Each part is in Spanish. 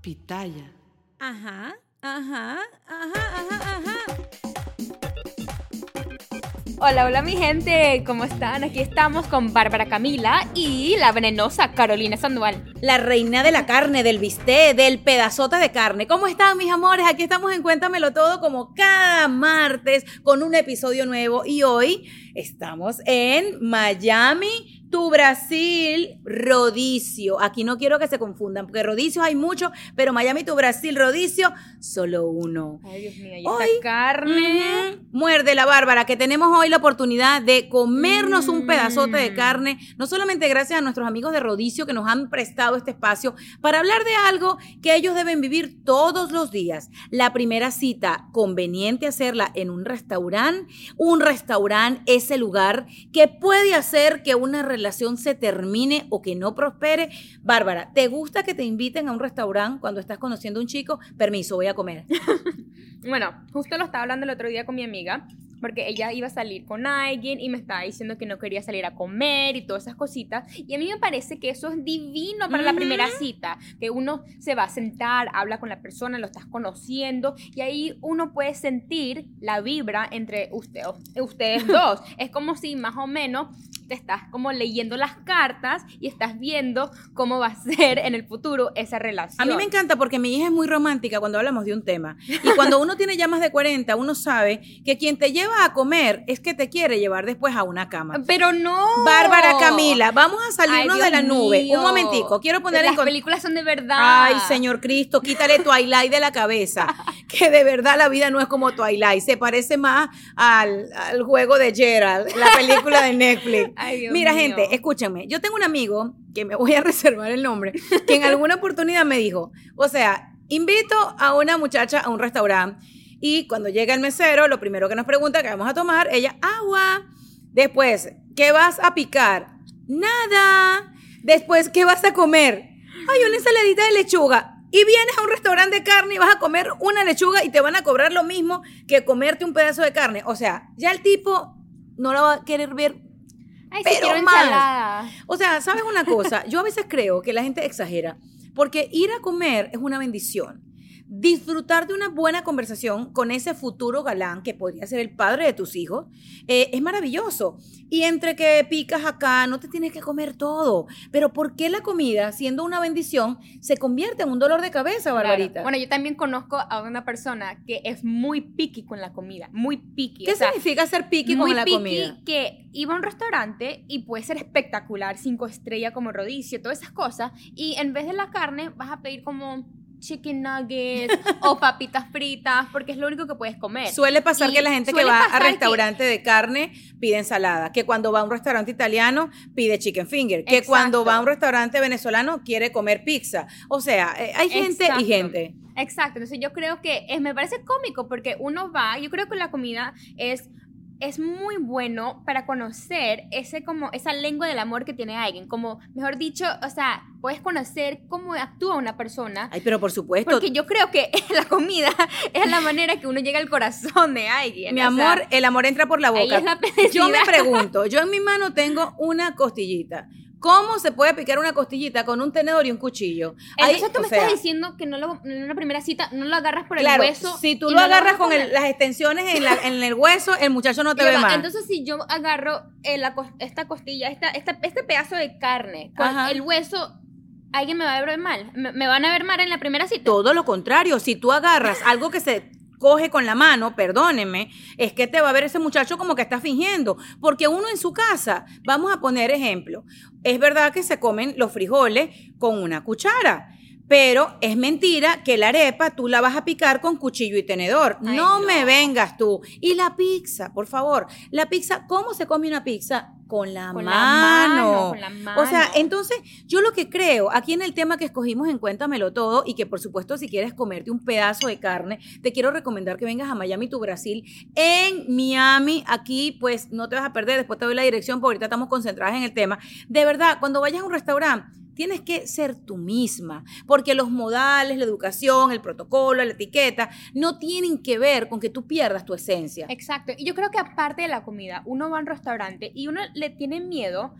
pitaya. Ajá, ajá, ajá, ajá, ajá. Hola, hola mi gente, ¿cómo están? Aquí estamos con Bárbara Camila y la venenosa Carolina Sandoval. La reina de la carne, del bistec, del pedazote de carne. ¿Cómo están mis amores? Aquí estamos en Cuéntamelo Todo como cada martes con un episodio nuevo y hoy estamos en Miami, tu Brasil, Rodicio. Aquí no quiero que se confundan, porque Rodicios hay muchos, pero Miami, tu Brasil, Rodicio, solo uno. Ay, Dios mío, ahí Hoy, está carne. Muerde la Bárbara, que tenemos hoy la oportunidad de comernos un Mm. pedazote de carne, no solamente gracias a nuestros amigos de Rodicio que nos han prestado este espacio para hablar de algo que ellos deben vivir todos los días. La primera cita, conveniente hacerla en un restaurante. Un restaurante es el lugar que puede hacer que una relación se termine o que no prospere. Bárbara, ¿te gusta que te inviten a un restaurante cuando estás conociendo a un chico? Permiso, voy a comer. Bueno, justo lo estaba hablando el otro día con mi amiga, porque ella iba a salir con alguien y me estaba diciendo que no quería salir a comer y todas esas cositas. Y a mí me parece que eso es divino para la primera cita, que uno se va a sentar, habla con la persona, lo estás conociendo y ahí uno puede sentir la vibra entre usted, ustedes dos. es como si más o menos te estás como leyendo las cartas y estás viendo cómo va a ser en el futuro esa relación. A mí me encanta porque mi hija es muy romántica cuando hablamos de un tema. Y cuando uno tiene ya más de 40, uno sabe que quien te lleva a comer es que te quiere llevar después a una cama. Pero no. Bárbara Camila, vamos a salirnos Ay, de la nube. mío. Un momentico, quiero poner Las en películas son de verdad. Ay, Señor Cristo, quítale Twilight de la cabeza. Que de verdad la vida no es como Twilight. Se parece más al, al juego de Gerald, la película de Netflix. Ay, Dios Mira, mío. gente, escúchenme. Yo tengo un amigo, que me voy a reservar el nombre, que en alguna oportunidad me dijo, o sea, invito a una muchacha a un restaurante y cuando llega el mesero, lo primero que nos pregunta, ¿qué vamos a tomar? Ella, agua. Después, ¿qué vas a picar? Nada. Después, ¿qué vas a comer? Ay, una ensaladita de lechuga. Y vienes a un restaurante de carne y vas a comer una lechuga y te van a cobrar lo mismo que comerte un pedazo de carne. O sea, ya el tipo no lo va a querer ver Ay, pero más. ensalada. o sea, ¿sabes una cosa? Yo a veces creo que la gente exagera, porque ir a comer es una bendición. Disfrutar de una buena conversación con ese futuro galán que podría ser el padre de tus hijos eh, es maravilloso. Y entre que picas acá, no te tienes que comer todo. Pero ¿por qué la comida, siendo una bendición, se convierte en un dolor de cabeza, Barbarita? Claro. Bueno, yo también conozco a una persona que es muy picky con la comida. Muy picky. ¿Qué o sea, significa ser picky muy con la picky comida? que iba a un restaurante y puede ser espectacular, cinco estrellas como rodicio, todas esas cosas, y en vez de la carne vas a pedir como chicken nuggets o papitas fritas, porque es lo único que puedes comer. Suele pasar Y que la gente que va a que- restaurante de carne pide ensalada, que cuando va a un restaurante italiano pide chicken finger, que cuando va a un restaurante venezolano quiere comer pizza. O sea, eh, hay gente Exacto. y gente. Exacto, entonces yo creo que es, me parece cómico porque uno va, yo creo que la comida es es muy bueno para conocer ese como esa lengua del amor que tiene alguien, como mejor dicho, o sea, puedes conocer cómo actúa una persona. Ay, pero por supuesto, Porque yo creo que la comida es la manera que uno llega al corazón de alguien. mi o sea, amor, el amor entra por la ahí boca. es la Yo me pregunto, yo en mi mano tengo una costillita. ¿Cómo se puede picar una costillita con un tenedor y un cuchillo? Entonces tú o me sea, estás diciendo que no lo, en una primera cita no lo agarras por Claro, el hueso. si tú lo no agarras con el- las extensiones en, la- en el hueso, el muchacho no te ve va, más. Entonces, si yo agarro eh, la esta costilla, esta, esta- este pedazo de carne con Ajá. el hueso, ¿alguien me va a ver mal? ¿Me, me van a ver mal en la primera cita? Todo lo contrario, si tú agarras algo que se coge con la mano, perdónenme, es que te va a ver ese muchacho como que está fingiendo, porque uno en su casa, vamos a poner ejemplo, es verdad que se comen los frijoles con una cuchara. Pero es mentira que la arepa tú la vas a picar con cuchillo y tenedor. Ay, no, no. me vengas tú. Y la pizza, por favor. La pizza, ¿cómo se come una pizza? Con la, Con la mano. mano, con la mano. O sea, entonces, yo lo que creo, aquí en el tema que escogimos en Cuéntamelo Todo, y que por supuesto, si quieres comerte un pedazo de carne, te quiero recomendar que vengas a Miami, tu Brasil. En Miami, aquí, pues no te vas a perder. Después te doy la dirección, porque ahorita estamos concentradas en el tema. De verdad, cuando vayas a un restaurante, tienes que ser tú misma, porque los modales, la educación, el protocolo, la etiqueta, no tienen que ver con que tú pierdas tu esencia. Exacto. Y yo creo que aparte de la comida, uno va a un restaurante y uno le tiene miedo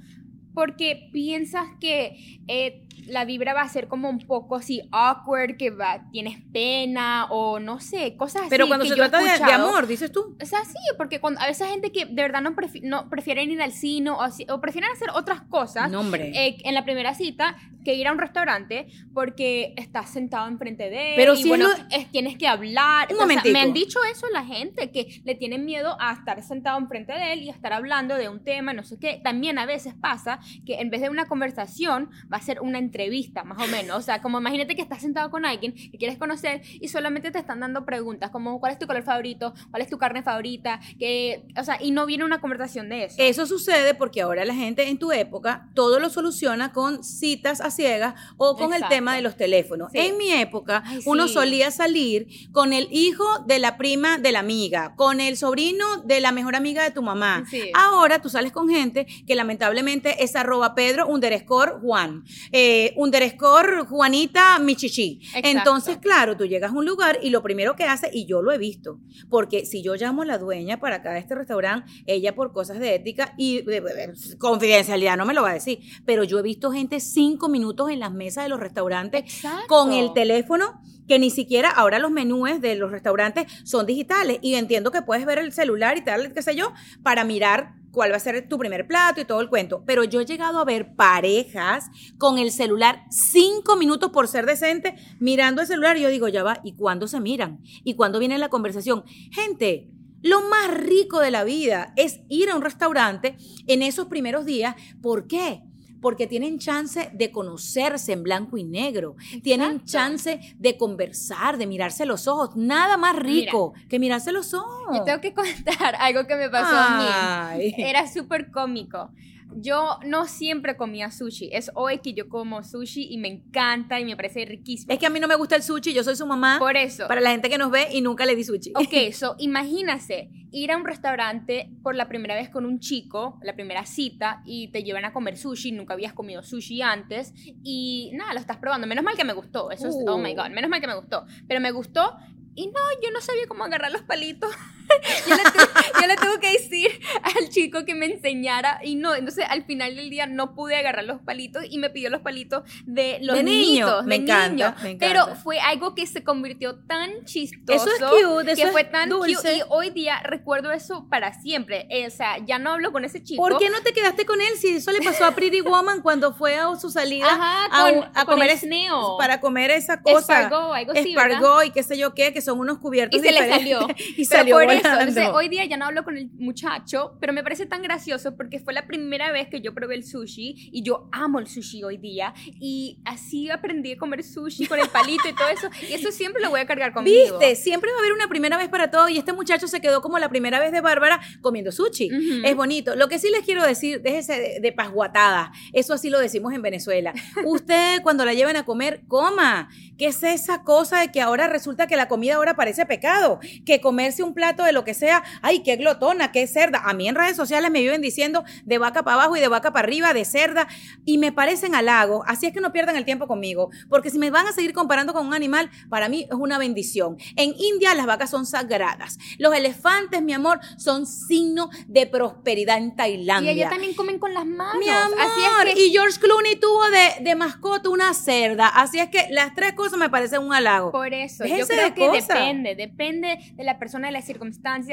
porque piensas que eh, la vibra va a ser como un poco así awkward, que va, tienes pena o no sé, cosas así. Pero cuando que se yo trata de, amor, dices tú. O sea, sí, porque cuando, a veces hay gente que de verdad no, prefi- no prefieren ir al cine o, así- o prefieren hacer otras cosas No, eh, en la primera cita que ir a un restaurante porque estás sentado enfrente de él Pero y si es bueno, lo- es- tienes que hablar. Un O sea, momentico. me han dicho eso la gente, que le tienen miedo a estar sentado enfrente de él y a estar hablando de un tema, no sé qué. También a veces pasa que en vez de una conversación va a ser una entrevista, más o menos. O sea, como imagínate que estás sentado con alguien que quieres conocer y solamente te están dando preguntas como cuál es tu color favorito, cuál es tu carne favorita, que, o sea, y no viene una conversación de eso. Eso sucede porque ahora la gente en tu época todo lo soluciona con citas a ciegas o con el tema de los teléfonos. Sí. En mi época, Ay, uno sí. solía salir con el hijo de la prima de la amiga, con el sobrino de la mejor amiga de tu mamá. Sí. Ahora tú sales con gente que lamentablemente es arroba Pedro underscore Juan, eh, underscore Juanita Michichi. Exacto. Entonces, claro, tú llegas a un lugar y lo primero que hace, y yo lo he visto, porque si yo llamo a la dueña para acá de este restaurante, ella por cosas de ética y de- de- de- confidencialidad no me lo va a decir, pero yo he visto gente cinco minutos en las mesas de los restaurantes Exacto. con el teléfono que ni siquiera ahora los menúes de los restaurantes son digitales y entiendo que puedes ver el celular y tal, qué sé yo, para mirar cuál va a ser tu primer plato y todo el cuento. Pero yo he llegado a ver parejas con el celular cinco minutos por ser decente mirando el celular y yo digo, ya va, ¿y cuándo se miran? ¿Y cuándo viene la conversación? Gente, lo más rico de la vida es ir a un restaurante en esos primeros días. ¿Por qué? Porque tienen chance de conocerse en blanco y negro. Tienen chance de conversar, de mirarse los ojos. Nada más rico que mirarse los ojos. Yo tengo que contar algo que me pasó a mí. Era súper cómico. Yo no siempre comía sushi. Es hoy que yo como sushi y me encanta y me parece riquísimo. Es que a mí no me gusta el sushi, yo soy su mamá. Por eso. Para la gente que nos ve y nunca le di sushi. Ok, so imagínase ir a un restaurante por la primera vez con un chico, la primera cita, y te llevan a comer sushi, nunca habías comido sushi antes, y nada, lo estás probando. Menos mal que me gustó, eso es, oh my Uh. god, menos mal que me gustó. Pero me gustó, y no, yo no sabía cómo agarrar los palitos. yo, le tuve, yo le tuve que decir al chico que me enseñara, y no, entonces al final del día no pude agarrar los palitos, y me pidió los palitos de los De niño, niños, me de encanta, me Pero encanta. fue algo que se convirtió tan chistoso Eso es cute, eso que fue tan dulce. cute y hoy día recuerdo eso para siempre. Eh, o sea, ya no hablo con ese chico. ¿Por qué no te quedaste con él si eso le pasó a Pretty Woman cuando fue a su salida Ajá, a, con- a con comer sneo. para comer esa cosa Espargó, algo así, ¿verdad? espargó y qué sé yo qué que son unos cubiertos Y se le salió. y Pero salió por eso, entonces, hoy día ya no hablo con el muchacho, pero me parece tan gracioso porque fue la primera vez que yo probé el sushi y yo amo el sushi hoy día y así aprendí a comer sushi con el palito y todo eso y eso siempre lo voy a cargar conmigo. Viste, siempre va a haber una primera vez para todo y este muchacho se quedó como la primera vez de Bárbara comiendo sushi. Ujú. Es bonito. Lo que sí les quiero decir, déjese de, de pasguatada. Eso así lo decimos en Venezuela. Usted cuando la lleven a comer, coma. ¿Qué es esa cosa de que ahora resulta que la comida ahora parece pecado? Que comerse un plato de lo que sea, ay, qué glotona, qué cerda. A mí en redes sociales me viven diciendo de vaca para abajo y de vaca para arriba, de cerda, y me parecen halagos. Así es que no pierdan el tiempo conmigo, porque si me van a seguir comparando con un animal, para mí es una bendición. En India las vacas son sagradas. Los elefantes, mi amor, son signo de prosperidad en y Tailandia. allá también comen con las manos. Mi amor, Así es que y George Clooney tuvo de, de mascota una cerda. Así es que las tres cosas me parecen un halago. Por eso, Déjense yo creo de que cosas. depende, depende de la persona, de la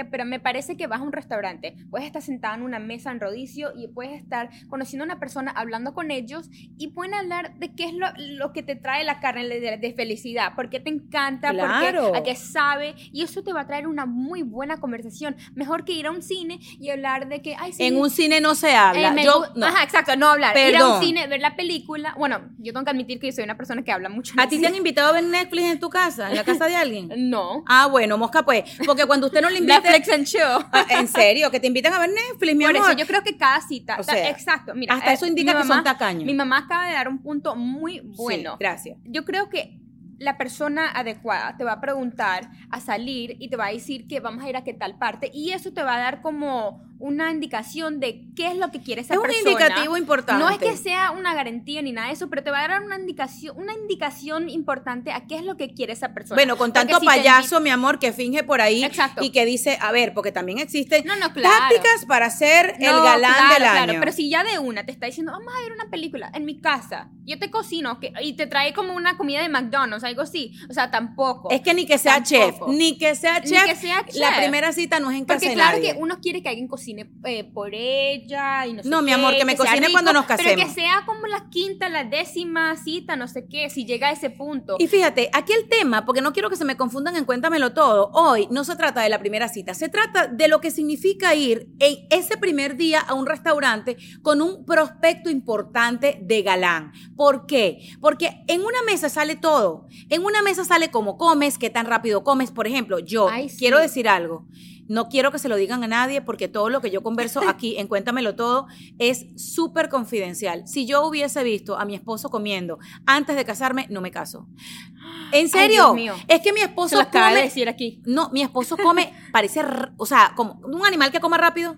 pero me parece que vas a un restaurante, puedes estar sentada en una mesa en rodicio y puedes estar conociendo a una persona, hablando con ellos y pueden hablar de qué es lo, lo que te trae la carne de, de felicidad, por qué te encanta, Claro. porque a qué sabe, y eso te va a traer una muy buena conversación. Mejor que ir a un cine y hablar de que, ay, sí, En un cine no se habla. eh, Yo, no. Ajá, exacto, no hablar. Ir a Perdón. un cine, ver la película. Bueno, yo tengo que admitir que yo soy una persona que habla mucho. ¿A ti te han invitado a ver Netflix en tu casa? ¿En la casa de alguien? No. Ah, bueno, mosca pues. Porque cuando usted no le invita... Netflix and chill. Ah, en serio, que te invitan a ver Netflix, mi Por amor. eso yo creo que cada cita, O sea, exacto, mira, hasta eh, eso indica mi que son tacaños. Mi mamá acaba de dar un punto muy Sí, bueno. gracias. Yo creo que la persona adecuada te va a preguntar a salir y te va a decir que vamos a ir a qué tal parte y eso te va a dar como una indicación de qué es lo que quiere esa Es un persona. indicativo importante. No es que sea una garantía ni nada de eso, pero te va a dar una indicación, una indicación importante a qué es lo que quiere esa persona. Bueno, con tanto si te payaso, mi amor, que finge por ahí Exacto. y que dice, a ver, porque también existen No, no, claro. tácticas para ser el galán claro, del año. Claro, pero si ya de una te está diciendo, vamos a ver una película en mi casa, yo te cocino que, y te trae como una comida de McDonald's, algo así. O sea, tampoco. Es que ni que sea chef, ni que sea Ni chef, que sea la primera cita no es en casa Porque claro nadie. que uno quiere que alguien cocine eh, por ella y no sé No, mi amor, que me cocine cuando nos Pero casemos. que sea como la quinta, la décima cita, no sé qué, si llega a ese punto. Y fíjate, aquí el tema, porque no quiero que se me confundan en Cuéntamelo Todo, hoy no se trata de la primera cita, se trata de lo que significa ir en ese primer día a un restaurante con un prospecto importante de galán. ¿Por qué? Porque en una mesa sale todo. En una mesa sale cómo comes, qué tan rápido comes. Por ejemplo, yo Ay, sí. quiero decir algo. No quiero que se lo digan a nadie porque todo lo que yo converso aquí en Cuéntamelo Todo es súper confidencial. Si yo hubiese visto a mi esposo comiendo antes de casarme, no me caso. ¿En serio? Es que mi Se esposo lo acaba de come... decir aquí. No, mi esposo come, parece, o sea, como un animal que come rápido.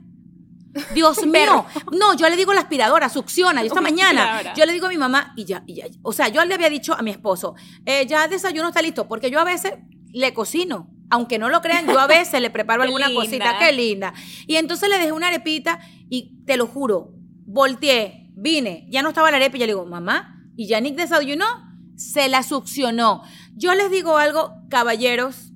Dios mío. No, yo le digo la aspiradora, succiona. Yo esta Una mañana, aspiradora. yo le digo a mi mamá y ya, y ya. O sea, yo le había dicho a mi esposo, eh, ya el desayuno está listo, porque yo a veces le cocino. Aunque no lo crean, yo a veces le preparo alguna linda. cosita, qué linda. Y entonces le dejé una arepita y te lo juro, volteé, vine, ya no estaba la arepa y yo le digo, mamá, ¿y ya Nick desayunó? Se la succionó. Yo les digo algo, caballeros,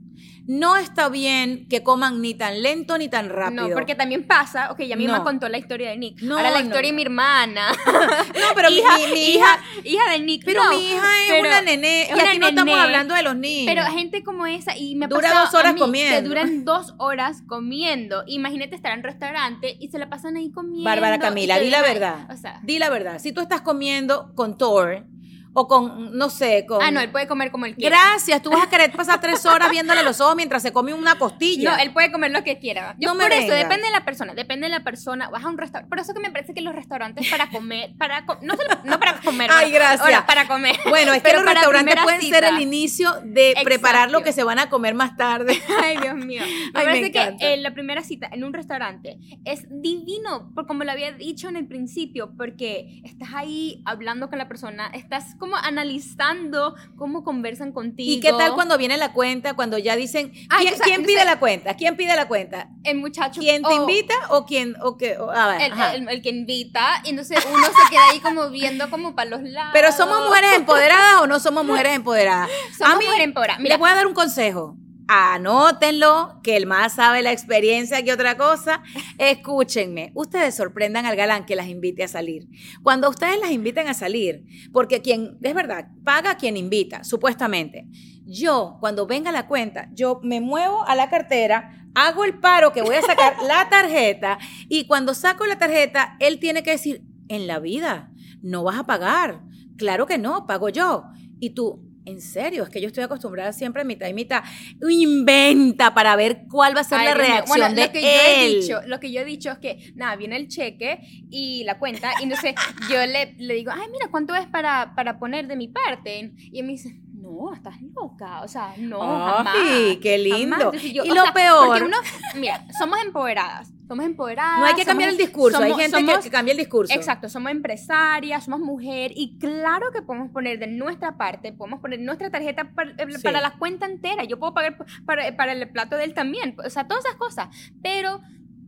no está bien que coman ni tan lento ni tan rápido. No, porque también pasa, ok, ya mi No. mamá contó la historia de Nick. No, Ahora la no, historia de mi hermana. No, pero mi- hija, mi, mi hija, hija, de Nick. pero mi hija es una nené es y una aquí no estamos hablando de los niños. Pero gente como esa, y me Dura dos horas a mí, comiendo. Que duran dos horas comiendo. Imagínate estar en un restaurante y se la pasan ahí comiendo. Bárbara Camila, di la verdad. O sea, Di la verdad. Si tú estás comiendo con Thor o con, no sé, con... ah, no, él puede comer como él quiera. Gracias, tú vas a querer pasar tres horas viéndole los ojos mientras se come una costilla. No, él puede comer lo que quiera. Yo No me por eso, depende de la persona, depende de la persona. Vas a un restaurante. Por eso que me parece que los restaurantes para comer, para co- no, solo- no para comer. Ay, bueno, gracias. ahora, para comer. Bueno, es que los restaurantes pueden cita. ser el inicio de Exacto. preparar lo que se van a comer más tarde. Ay, Dios mío. Me Ay, me parece que eh, la primera cita en un restaurante es divino, por como lo había dicho en el principio, porque estás ahí hablando con la persona, estás como analizando cómo conversan contigo. ¿Y qué tal cuando viene la cuenta? Cuando ya dicen, ¿quién, yo pide la cuenta? ¿Quién pide la cuenta? el muchacho ¿Quién te invita o quién? O qué? o- a ver, El, el- el que invita, y entonces uno se queda ahí como viendo como para los lados. Pero somos mujeres empoderadas o no somos mujeres empoderadas. Somos a mí, mujeres empoderadas. les Mira, voy a dar un consejo. Anótenlo, que el más sabe la experiencia que otra cosa. Escúchenme, ustedes sorprendan al galán que las invite a salir. Cuando ustedes las inviten a salir, porque quien, es verdad, paga quien invita, supuestamente. Yo, cuando venga la cuenta, yo me muevo a la cartera, hago el paro que voy a sacar la tarjeta y cuando saco la tarjeta, él tiene que decir, en la vida, no vas a pagar. Claro que no, pago yo. Y tú, en serio, es que yo estoy acostumbrada siempre a mitad y mitad. Inventa para ver cuál va a ser Ay, la reacción Bueno, de lo que yo he dicho, lo que yo he dicho es que nada, viene el cheque y la cuenta y entonces yo le, le digo, "Ay, mira, ¿cuánto es para, para poner de mi parte?" Y él me dice, "No, estás loca, o sea, no, jamás." Ay, qué lindo. jamás". Entonces yo, Y lo sea, peor- porque uno, mira, somos empoderadas, somos empoderadas. No hay que cambiar el somos- discurso. hay gente que- somos- que, cambia el discurso. Exacto, somos empresarias, somos mujer y claro que podemos poner de nuestra parte, podemos poner nuestra tarjeta para, eh, Sí. para la cuenta entera. Yo puedo pagar para, para el plato de él también, o sea, todas esas cosas. Pero,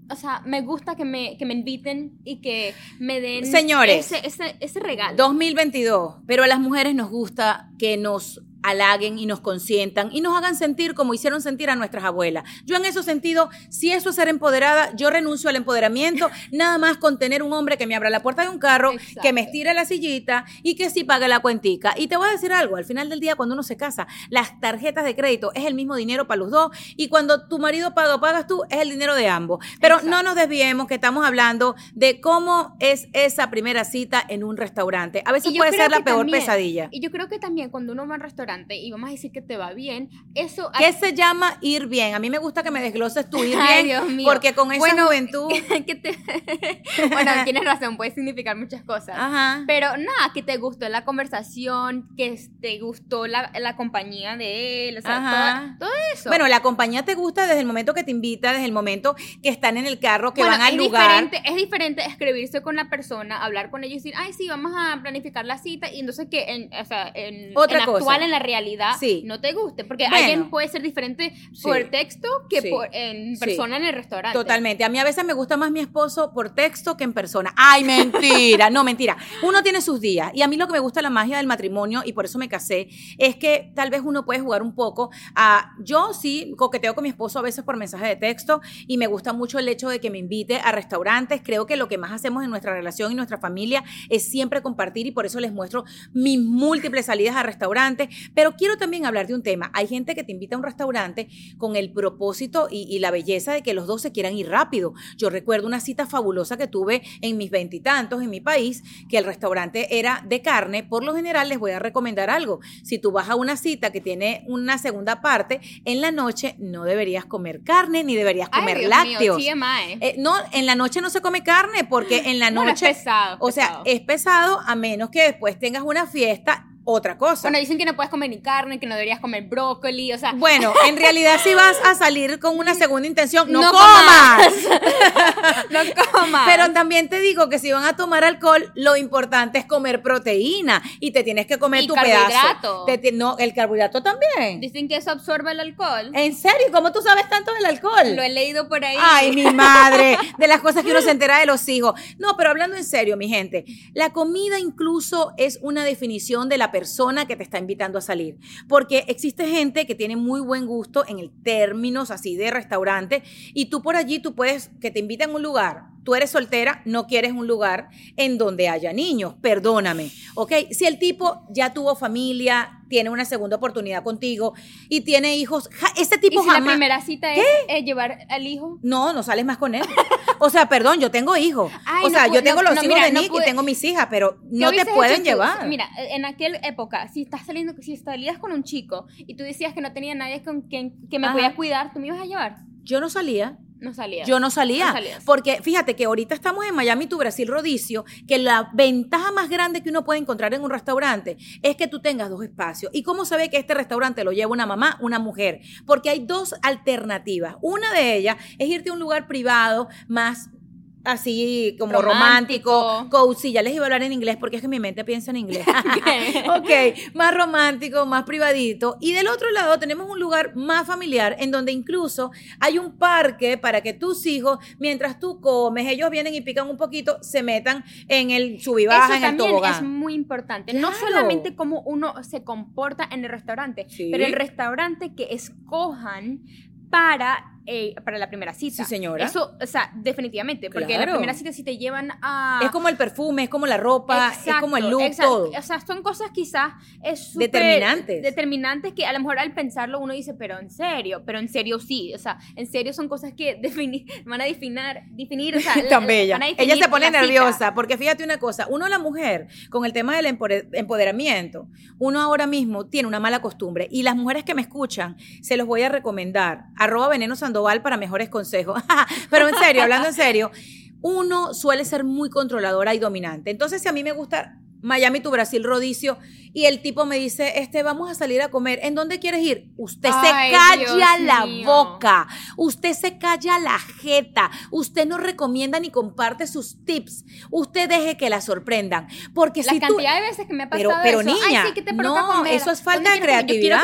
o sea, me gusta que me, que me inviten y que me den Señores. ese, ese, ese regalo. 2022, pero a las mujeres nos gusta que nos halaguen y nos consientan y nos hagan sentir como hicieron sentir a nuestras abuelas. Yo en ese sentido, si eso es ser empoderada, yo renuncio al empoderamiento, nada más con tener un hombre que me abra la puerta de un carro, Exacto. que me estire la sillita y que sí pague la cuentica. Y te voy a decir algo, al final del día cuando uno se casa, las tarjetas de crédito es el mismo dinero para los dos y cuando tu marido paga o pagas tú, es el dinero de ambos. Pero Exacto. no nos desviemos que estamos hablando de cómo es esa primera cita en un restaurante. A veces puede ser la peor también- pesadilla. Y yo creo que también cuando uno va a un restaurante, y vamos a decir que te va bien, eso... ¿Qué se llama ir bien? A mí me gusta que me desgloses tu ir bien, Ay, Dios mío. porque con esa Bueno, juventud... que te- bueno, tienes razón, puede significar muchas cosas. Ajá. Pero nada, que te gustó la conversación, que te gustó la, la compañía de él, o sea, todo, todo eso. Bueno, la compañía te gusta desde el momento que te invita, desde el momento que están en el carro, que Bueno, van al lugar. Diferente, es diferente escribirse con la persona, hablar con ellos y decir, ay, sí, vamos a planificar la cita. Y entonces que en, o sea, en, Otra en cosa. actual, en la realidad, Sí. no te guste. Porque Bueno. alguien puede ser diferente por Sí. texto que Sí. por, en persona en el restaurante. Totalmente. A mí a veces me gusta más mi esposo por texto que en persona. Ay, mentira. No, mentira. Uno tiene sus días. Y a mí lo que me gusta la magia del matrimonio, y por eso me casé, es que tal vez uno puede jugar un poco a... Yo sí coqueteo con mi esposo a veces por mensaje de texto y me gusta mucho el hecho de que me invite a restaurantes. Creo que lo que más hacemos en nuestra relación y nuestra familia es siempre compartir y por eso les muestro mis múltiples salidas a restaurantes. Pero quiero también hablar de un tema. Hay gente que te invita a un restaurante con el propósito y, y la belleza de que los dos se quieran ir rápido. Yo recuerdo una cita fabulosa que tuve en mis veintitantos en mi país, que el restaurante era de carne. Por lo general les voy a recomendar algo. Si tú vas a una cita que tiene una segunda parte, en la noche no deberías comer carne ni deberías Ay, comer Dios lácteos. Mío, TMI. Eh, no, en la noche no se come carne porque en la Bueno, noche, es pesado. o sea, es pesado a menos que después tengas una fiesta, otra cosa. Bueno, dicen que no puedes comer ni carne, que no deberías comer brócoli, o sea, Bueno, en realidad si vas a salir con una segunda intención, no, No comas. no comas. Pero también te digo que si van a tomar alcohol, lo importante es comer proteína y te tienes que comer Y tu carbohidrato. pedazo. Te no, el carbohidrato también. Dicen que eso absorbe el alcohol. ¿En serio? ¿Cómo tú sabes tanto del alcohol? Lo he leído por ahí. Ay, mi madre, de las cosas que uno se entera de los hijos. No, pero hablando en serio, mi gente, la comida incluso es una definición de la persona que te está invitando a salir. Porque existe gente que tiene muy buen gusto en el términos así de restaurante y tú por allí, tú puedes, que te invitan a un lugar, tú eres soltera, no quieres un lugar en donde haya niños, perdóname, ¿ok? Si el tipo ya tuvo familia, tiene una segunda oportunidad contigo y tiene hijos, ja- Y tipo si la primera cita es llevar al hijo. No, no sales más con él. O sea, perdón, yo tengo hijos. Ay, o sea, yo tengo no- los no, hijos mira, de Nick y tengo mis hijas, pero ¿Qué no te pueden tú? llevar. Mira, en aquella época, si estás saliendo, si salías con un chico y tú decías que no tenía nadie con quien que me Ajá. podía cuidar, ¿tú me ibas a llevar? Yo no salía. No salías. Yo no salía. No salías. porque fíjate que ahorita estamos en Miami, tu Brasil, Rodicio, que la ventaja más grande que uno puede encontrar en un restaurante es que tú tengas dos espacios. ¿Y cómo se ve que este restaurante lo lleva una mamá, una mujer? Porque hay dos alternativas. Una de ellas es irte a un lugar privado más así como romántico, Romántico. cozy, ya les iba a hablar en inglés porque es que mi mente piensa en inglés. ok, más romántico, más privadito. Y del otro lado tenemos un lugar más familiar en donde incluso hay un parque para que tus hijos, mientras tú comes, ellos vienen y pican un poquito, se metan en el sub y baja, Eso en el tobogán. es muy importante. No solamente cómo uno se comporta en el restaurante, Sí. pero el restaurante que escojan para, eh, para la primera cita. Sí, señora. Eso, o sea, definitivamente, porque en la Claro. primera cita si te llevan a... Es como el perfume, es como la ropa, es como el look, exacto. todo. O sea, son cosas quizás es súper Determinantes. Determinantes que a lo mejor al pensarlo uno dice, pero en serio, pero en serio sí. O sea, en serio son cosas que defini- van a definir, definir o sea, la- Tan bella. van a Ella definir se pone la cita. nerviosa porque fíjate una cosa, uno la mujer con el tema del empoderamiento, uno ahora mismo tiene una mala costumbre y las mujeres que me escuchan se los voy a recomendar. Arroba Veneno Para mejores consejos. Pero en serio, hablando en serio, uno suele ser muy controladora y dominante. Entonces, si a mí me gusta Miami, tu Brasil, Rodicio, y el tipo me dice, este, vamos a salir a comer, ¿en dónde quieres ir? Usted Ay, se calla Dios la mío. boca, usted se calla la jeta, usted no recomienda ni comparte sus tips, usted deje que la sorprendan, porque La si tú... cantidad de veces que me ha pasado Pero, pero eso, niña, ay, sí, que te provoca no, comer. eso es falta de creatividad.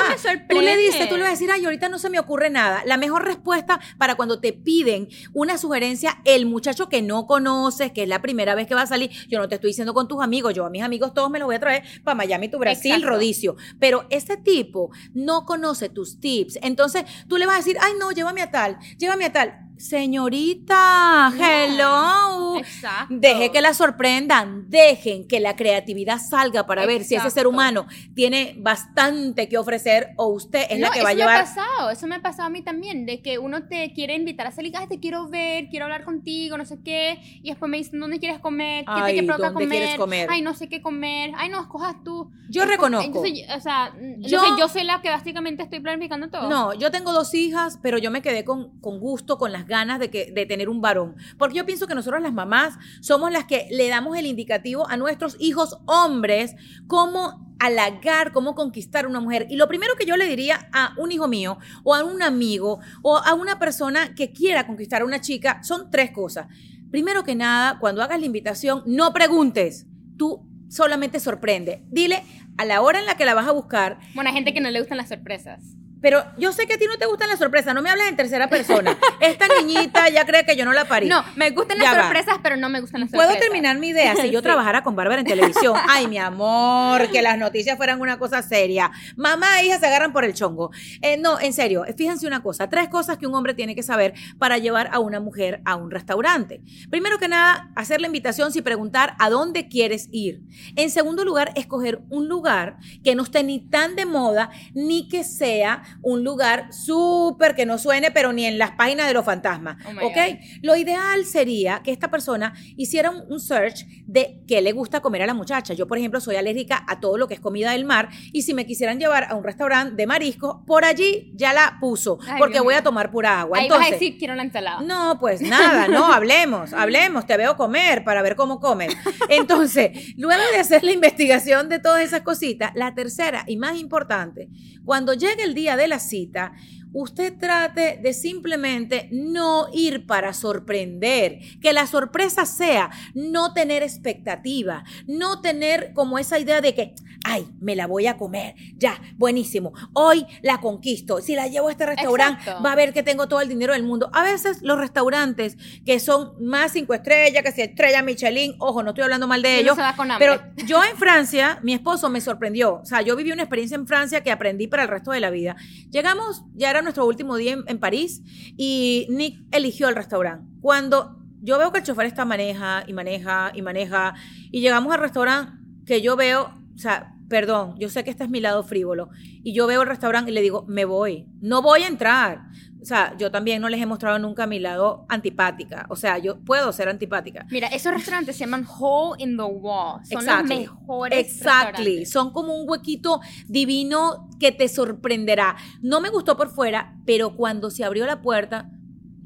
Tú le dices, tú le vas a decir, ay, ahorita no se me ocurre nada. La mejor respuesta para cuando te piden una sugerencia, el muchacho que no conoces, que es la primera vez que va a salir, yo no te estoy diciendo con tus amigos, yo a mis amigos todos me los voy a traer para Miami, tu Brasil, Exacto. Rodicio. Pero ese tipo no conoce tus tips. Entonces tú le vas a decir, ay, no, llévame a tal, llévame a tal. Señorita, hello. Exacto. Deje que la sorprendan, dejen que la creatividad salga para ver si ese ser Exacto. humano tiene bastante que ofrecer o usted es la No, que va a eso llevar. me ha pasado, eso me ha pasado a mí también, de que uno te quiere invitar a salir, "Ay, te quiero ver, quiero hablar contigo, no sé qué, y después me dicen, ¿dónde quieres comer? ¿Qué Ay, te provoca ¿dónde comer? quieres comer? Ay, no sé qué comer, ay, no, escojas tú. Yo Es como- reconozco. Entonces, o sea, Yo- entonces yo soy la que básicamente estoy planificando todo. No, yo tengo dos hijas, pero yo me quedé con, con gusto, con las ganas de, tener un varón. Porque yo pienso que nosotros las mamás somos las que le damos el indicativo a nuestros hijos hombres cómo halagar, cómo conquistar a una mujer. Y lo primero que yo le diría a un hijo mío o a un amigo o a una persona que quiera conquistar a una chica son tres cosas. Primero que nada, cuando hagas la invitación, no preguntes. Tú solamente sorprende. Dile a la hora en la que la vas a buscar, Bueno, hay gente que no le gustan las sorpresas. Pero yo sé que a ti no te gustan las sorpresas, no me hables en tercera persona. Esta niñita ya cree que yo no la parí. No, me gustan las Ya va. sorpresas, pero no me gustan las Puedo sorpresas. terminar mi idea si yo Sí. trabajara con Bárbara en televisión. Ay, mi amor, que las noticias fueran una cosa seria. Mamá e hija se agarran por el chongo. Eh, no, en serio, fíjense una cosa, tres cosas que un hombre tiene que saber para llevar a una mujer a un restaurante. Primero que nada, hacer la invitación sin preguntar a dónde quieres ir. En segundo lugar, escoger un lugar que no esté ni tan de moda, ni que sea un lugar súper que no suene, pero ni en las páginas de los fantasmas. Oh ¿Ok? God. Lo ideal sería que esta persona hiciera un, un search de qué le gusta comer a la muchacha. Yo, por ejemplo, soy alérgica a todo lo que es comida del mar y si me quisieran llevar a un restaurante de marisco, por allí ya la puso, Ay, porque voy a tomar pura agua. Ahí vas a Entonces, decir, quiero la ensalada. no, pues nada, no, hablemos, hablemos, te veo comer para ver cómo comes. Entonces, luego de hacer la investigación de todas esas cositas, la tercera y más importante, cuando llegue el día de la cita, usted trate de simplemente no ir para sorprender, que la sorpresa sea no tener expectativa, no tener como esa idea de que, ay, me la voy a comer, ya, buenísimo, hoy la conquisto, si la llevo a este restaurante, Exacto. va a ver que tengo todo el dinero del mundo. A veces los restaurantes que son más cinco estrellas, que si estrella Michelin, ojo, no estoy hablando mal de ellos, hambre. pero yo en Francia, mi esposo me sorprendió. O sea, yo viví una experiencia en Francia que aprendí para el resto de la vida. Llegamos, ya era nuestro último día en, en París y Nick eligió el restaurante. Cuando yo veo que el chofer está maneja y maneja y maneja y llegamos al restaurante que yo veo, o sea, perdón, yo sé que este es mi lado frívolo y yo veo el restaurante y le digo, me voy, no voy a entrar. O sea, yo también no les he mostrado nunca mi lado antipática. O sea, yo puedo ser antipática. Mira, esos restaurantes se llaman Hole in the Wall. Son Exactly. los mejores Exactly. Son como un huequito divino que te sorprenderá. No me gustó por fuera, pero cuando se abrió la puerta,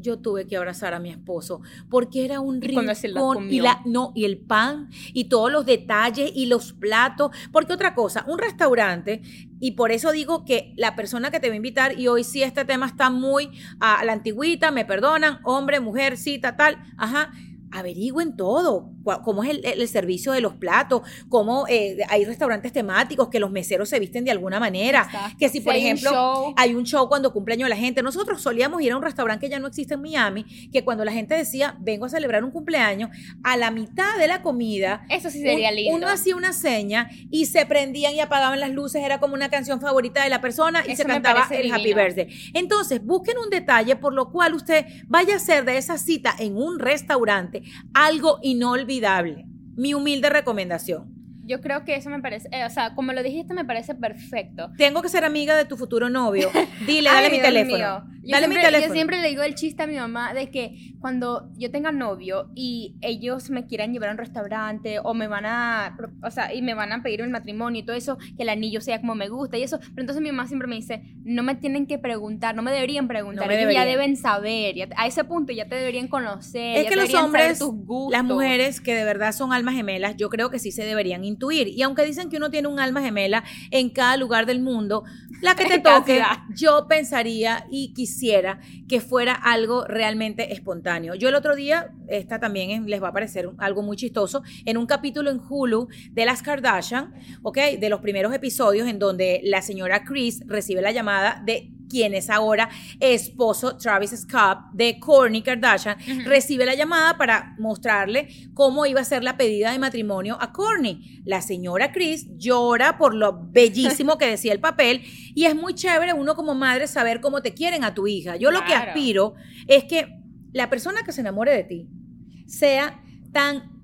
yo tuve que abrazar a mi esposo porque era un rincón y la no y el pan y todos los detalles y los platos, porque otra cosa, un restaurante y por eso digo que la persona que te va a invitar y hoy sí este tema está muy a la antigüita, me perdonan, hombre, mujer, cita, tal, ajá, averigüen todo, cómo es el, el servicio de los platos, cómo eh, hay restaurantes temáticos que los meseros se visten de alguna manera, Exacto. que si por ejemplo hay un show cuando cumpleaños la gente, nosotros solíamos ir a un restaurante que ya no existe en Miami, que cuando la gente decía, vengo a celebrar un cumpleaños, a la mitad de la comida eso sí sería un- lindo. Uno hacía una seña y se prendían y apagaban las luces, era como una canción favorita de la persona y Eso se cantaba el Happy. Birthday. Entonces, busquen un detalle por lo cual usted vaya a hacer de esa cita en un restaurante algo inolvidable. Mi humilde recomendación. Yo creo que eso me parece, eh, o sea, como lo dijiste, me parece perfecto. Tengo que ser amiga de tu futuro novio. Dile, dale Ay, mi Dios teléfono. mío. Yo Dale mi siempre, teléfono. Yo siempre le digo el chiste a mi mamá de que cuando yo tenga novio y ellos me quieran llevar a un restaurante o me van a, o sea, y me van a pedir el matrimonio y todo eso, que el anillo sea como me gusta y eso. Pero entonces mi mamá siempre me dice, no me tienen que preguntar, no me deberían preguntar, No me ya deben saber, ya- a ese punto ya te deberían conocer. Es ya que los hombres, tus gustos. las mujeres que de verdad son almas gemelas, yo creo que sí se deberían intuir. Y aunque dicen que uno tiene un alma gemela en cada lugar del mundo, la que te toque, yo pensaría y quisiera que fuera algo realmente espontáneo. Yo el otro día, esta también es- les va a parecer algo muy chistoso, en un capítulo en Hulu de las Kardashian, ¿ok? De los primeros episodios en donde la señora Chris recibe la llamada de quien es ahora esposo Travis Scott de Kourtney Kardashian, recibe la llamada para mostrarle cómo iba a ser la pedida de matrimonio a Kourtney. La señora Chris llora por lo bellísimo que decía el papel y es muy chévere uno como madre saber cómo te quieren a tu hija. Yo lo que aspiro es que la persona que se enamore de ti sea tan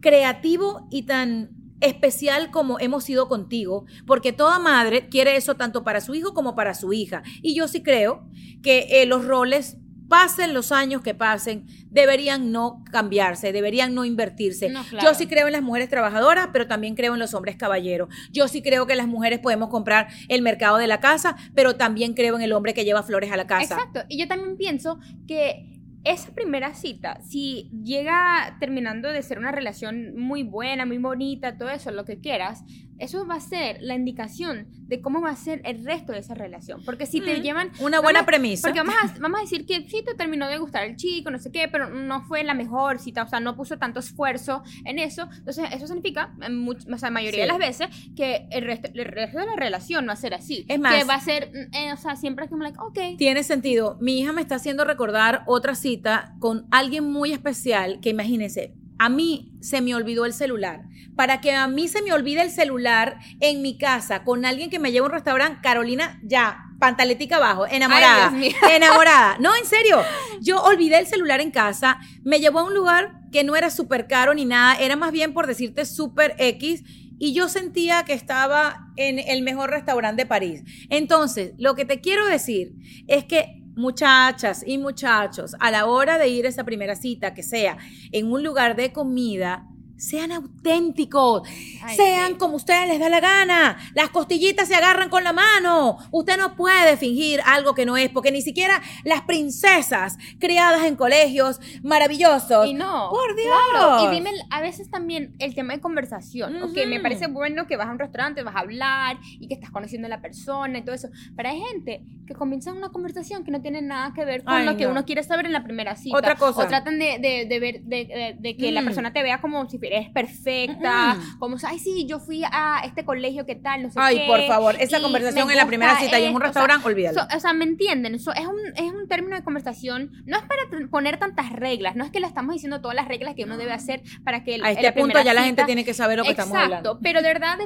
creativo y tan especial como hemos sido contigo, porque toda madre quiere eso tanto para su hijo como para su hija. Y yo sí creo que eh, los roles pasen los años que pasen, deberían no cambiarse, deberían no invertirse. No, claro. Yo sí creo en las mujeres trabajadoras, pero también creo en los hombres caballeros. Yo sí creo que las mujeres podemos comprar el mercado de la casa, pero también creo en el hombre que lleva flores a la casa. Exacto. Y yo también pienso que esa primera cita, si llega terminando de ser una relación muy buena, muy bonita, todo eso, lo que quieras, eso va a ser la indicación de cómo va a ser el resto de esa relación. Porque si te Mm, llevan... una buena vamos- premisa. Porque vamos a, vamos a decir que sí te terminó de gustar el chico, no sé qué, pero no fue la mejor cita, o sea, no puso tanto esfuerzo en eso. Entonces, eso significa, en much- o sea, mayoría de Sí. las veces, que el resto, el resto de la relación va a ser así. Es más- que va a ser, mm, eh, o sea, siempre es como, like, ok. Tiene sentido. Mi hija me está haciendo recordar otra cita con alguien muy especial que imagínense, a mí se me olvidó el celular. Para que a mí se me olvide el celular en mi casa con alguien que me lleva a un restaurante, Carolina, ya, pantaletica abajo, enamorada. Ay. Enamorada. No, en serio. Yo olvidé el celular en casa, me llevó a un lugar que no era súper caro ni nada, era más bien por decirte súper X. Y yo sentía que estaba en el mejor restaurante de París. Entonces, lo que te quiero decir es que muchachas y muchachos, a la hora de ir a esa primera cita, que sea en un lugar de comida, sean auténticos, Ay, sean sí. como ustedes les da la gana. Las costillitas se agarran con la mano. Usted no puede fingir algo que no es, porque ni siquiera las princesas criadas en colegios maravillosos. Y no. Por Dios. Claro. Y dime, a veces también el tema de conversación. Ok, me parece bueno que vas a un restaurante, vas a hablar y que estás conociendo a la persona y todo eso. Pero hay gente que comienza una conversación que no tiene nada que ver con Ay, lo que no. uno quiere saber en la primera cita. Otra cosa. O tratan de, de, de ver, de, que la Mm. persona te vea como si eres perfecta. Como, ay, sí, yo fui a este colegio, ¿qué tal? No sé Ay, qué, por favor, esa conversación en la primera cita y en un esto", o sea, restaurante, olvídalo. So- o sea, ¿me entienden? So, es, un, es un término de conversación, no es para poner tantas reglas, no es que le estamos diciendo todas las reglas que uno debe hacer para que el- a este la punto ya la gente tiene que saber lo que estamos Exacto, hablando. pero de verdad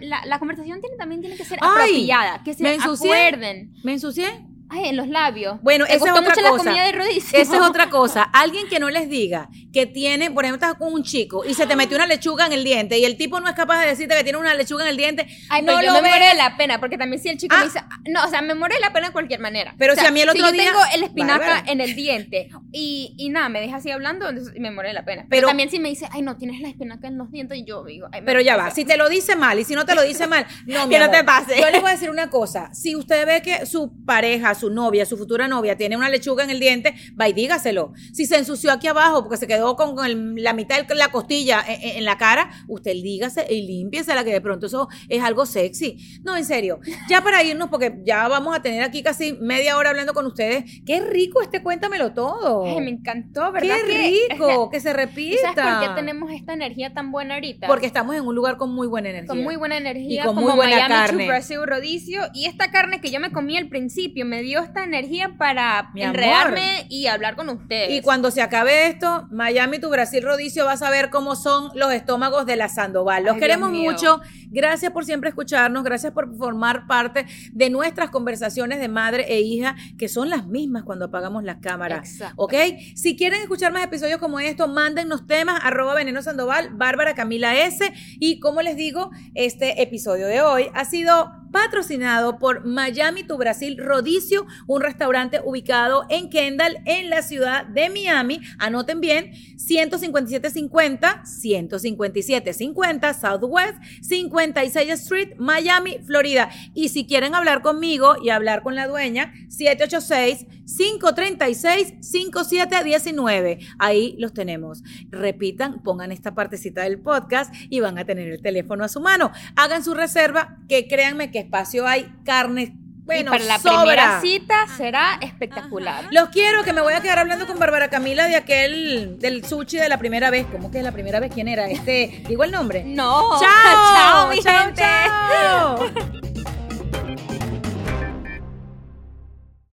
la, la conversación tiene, también tiene que ser Ay, apropiada, que se me ensucié. acuerden. ¿Me ensucié? Ay, en los labios. Bueno, Me esa es gustó otra mucho la cosa. comida de rodicio. Esa es otra cosa. Alguien que no les diga que tiene, por ejemplo, estás con un chico y se te metió una lechuga en el diente y el tipo no es capaz de decirte que tiene una lechuga en el diente. Ay, no yo lo me muero veas. de la pena, porque también si el chico Ah. me dice, no, o sea, me muero de la pena de cualquier manera. Pero O sea, si a mí el otro yo día- tengo el espinaca en el diente y, y nada, me deja así hablando, entonces me muero de la pena. Pero, Pero- también si me dice, ay, no, tienes la espinaca en los dientes, y yo digo, ay, Pero ya va, si te lo dice mal y si no te lo dice mal, no, Que no te pase. Yo les voy a decir una cosa. Si usted ve que su pareja, su novia, su futura novia tiene una lechuga en el diente, va y dígaselo. Si se ensució aquí abajo porque se quedó con, el- la mitad de la costilla en, en- en la cara, usted dígase y límpiesela que de pronto eso es algo sexy. No, en serio. Ya para irnos, porque ya vamos a tener aquí casi media hora hablando con ustedes. Qué rico este Cuéntamelo Todo. Ay, me encantó, ¿verdad? Qué rico, que se ¿Y repita. sabes por qué tenemos esta energía tan buena ahorita? Porque estamos en un lugar con muy buena energía. con muy buena energía, Y con como muy buena Miami carne. Rodicio. Y esta carne que yo me comí al principio me dio esta energía para Mi amor. enredarme y hablar con ustedes. Y cuando se acabe esto, Miami, tu Brasil Rodicio, vas a ver cómo son los estómagos de la Sandoval. Los Ay, queremos mucho. Gracias por siempre escucharnos. Gracias por formar parte de nuestras conversaciones de madre e hija, que son las mismas cuando apagamos las cámaras. Exacto. ¿Ok? Si quieren escuchar más episodios como estos, mándennos temas, arroba veneno Sandoval, Bárbara Camila S. Y como les digo, este episodio de hoy ha sido patrocinado por Miami Tu Brasil Rodicio, un restaurante ubicado en Kendall, en la ciudad de Miami. Anoten bien, 15750, 15750 Southwest 56 Street, Miami, Florida. Y si quieren hablar conmigo y hablar con la dueña, 786-536-5719. Ahí los tenemos. Repitan, pongan esta partecita del podcast y van a tener el teléfono a su mano. Hagan su reserva, que créanme que espacio hay, carne. Bueno, y para la sobra. primera cita será espectacular. Los quiero, que me voy a quedar hablando con Bárbara Camila de aquel, del sushi de la primera vez. ¿Cómo que es la primera vez? ¿Quién era? Este, digo el nombre. No. Chao, chao, mi chao, gente. chao.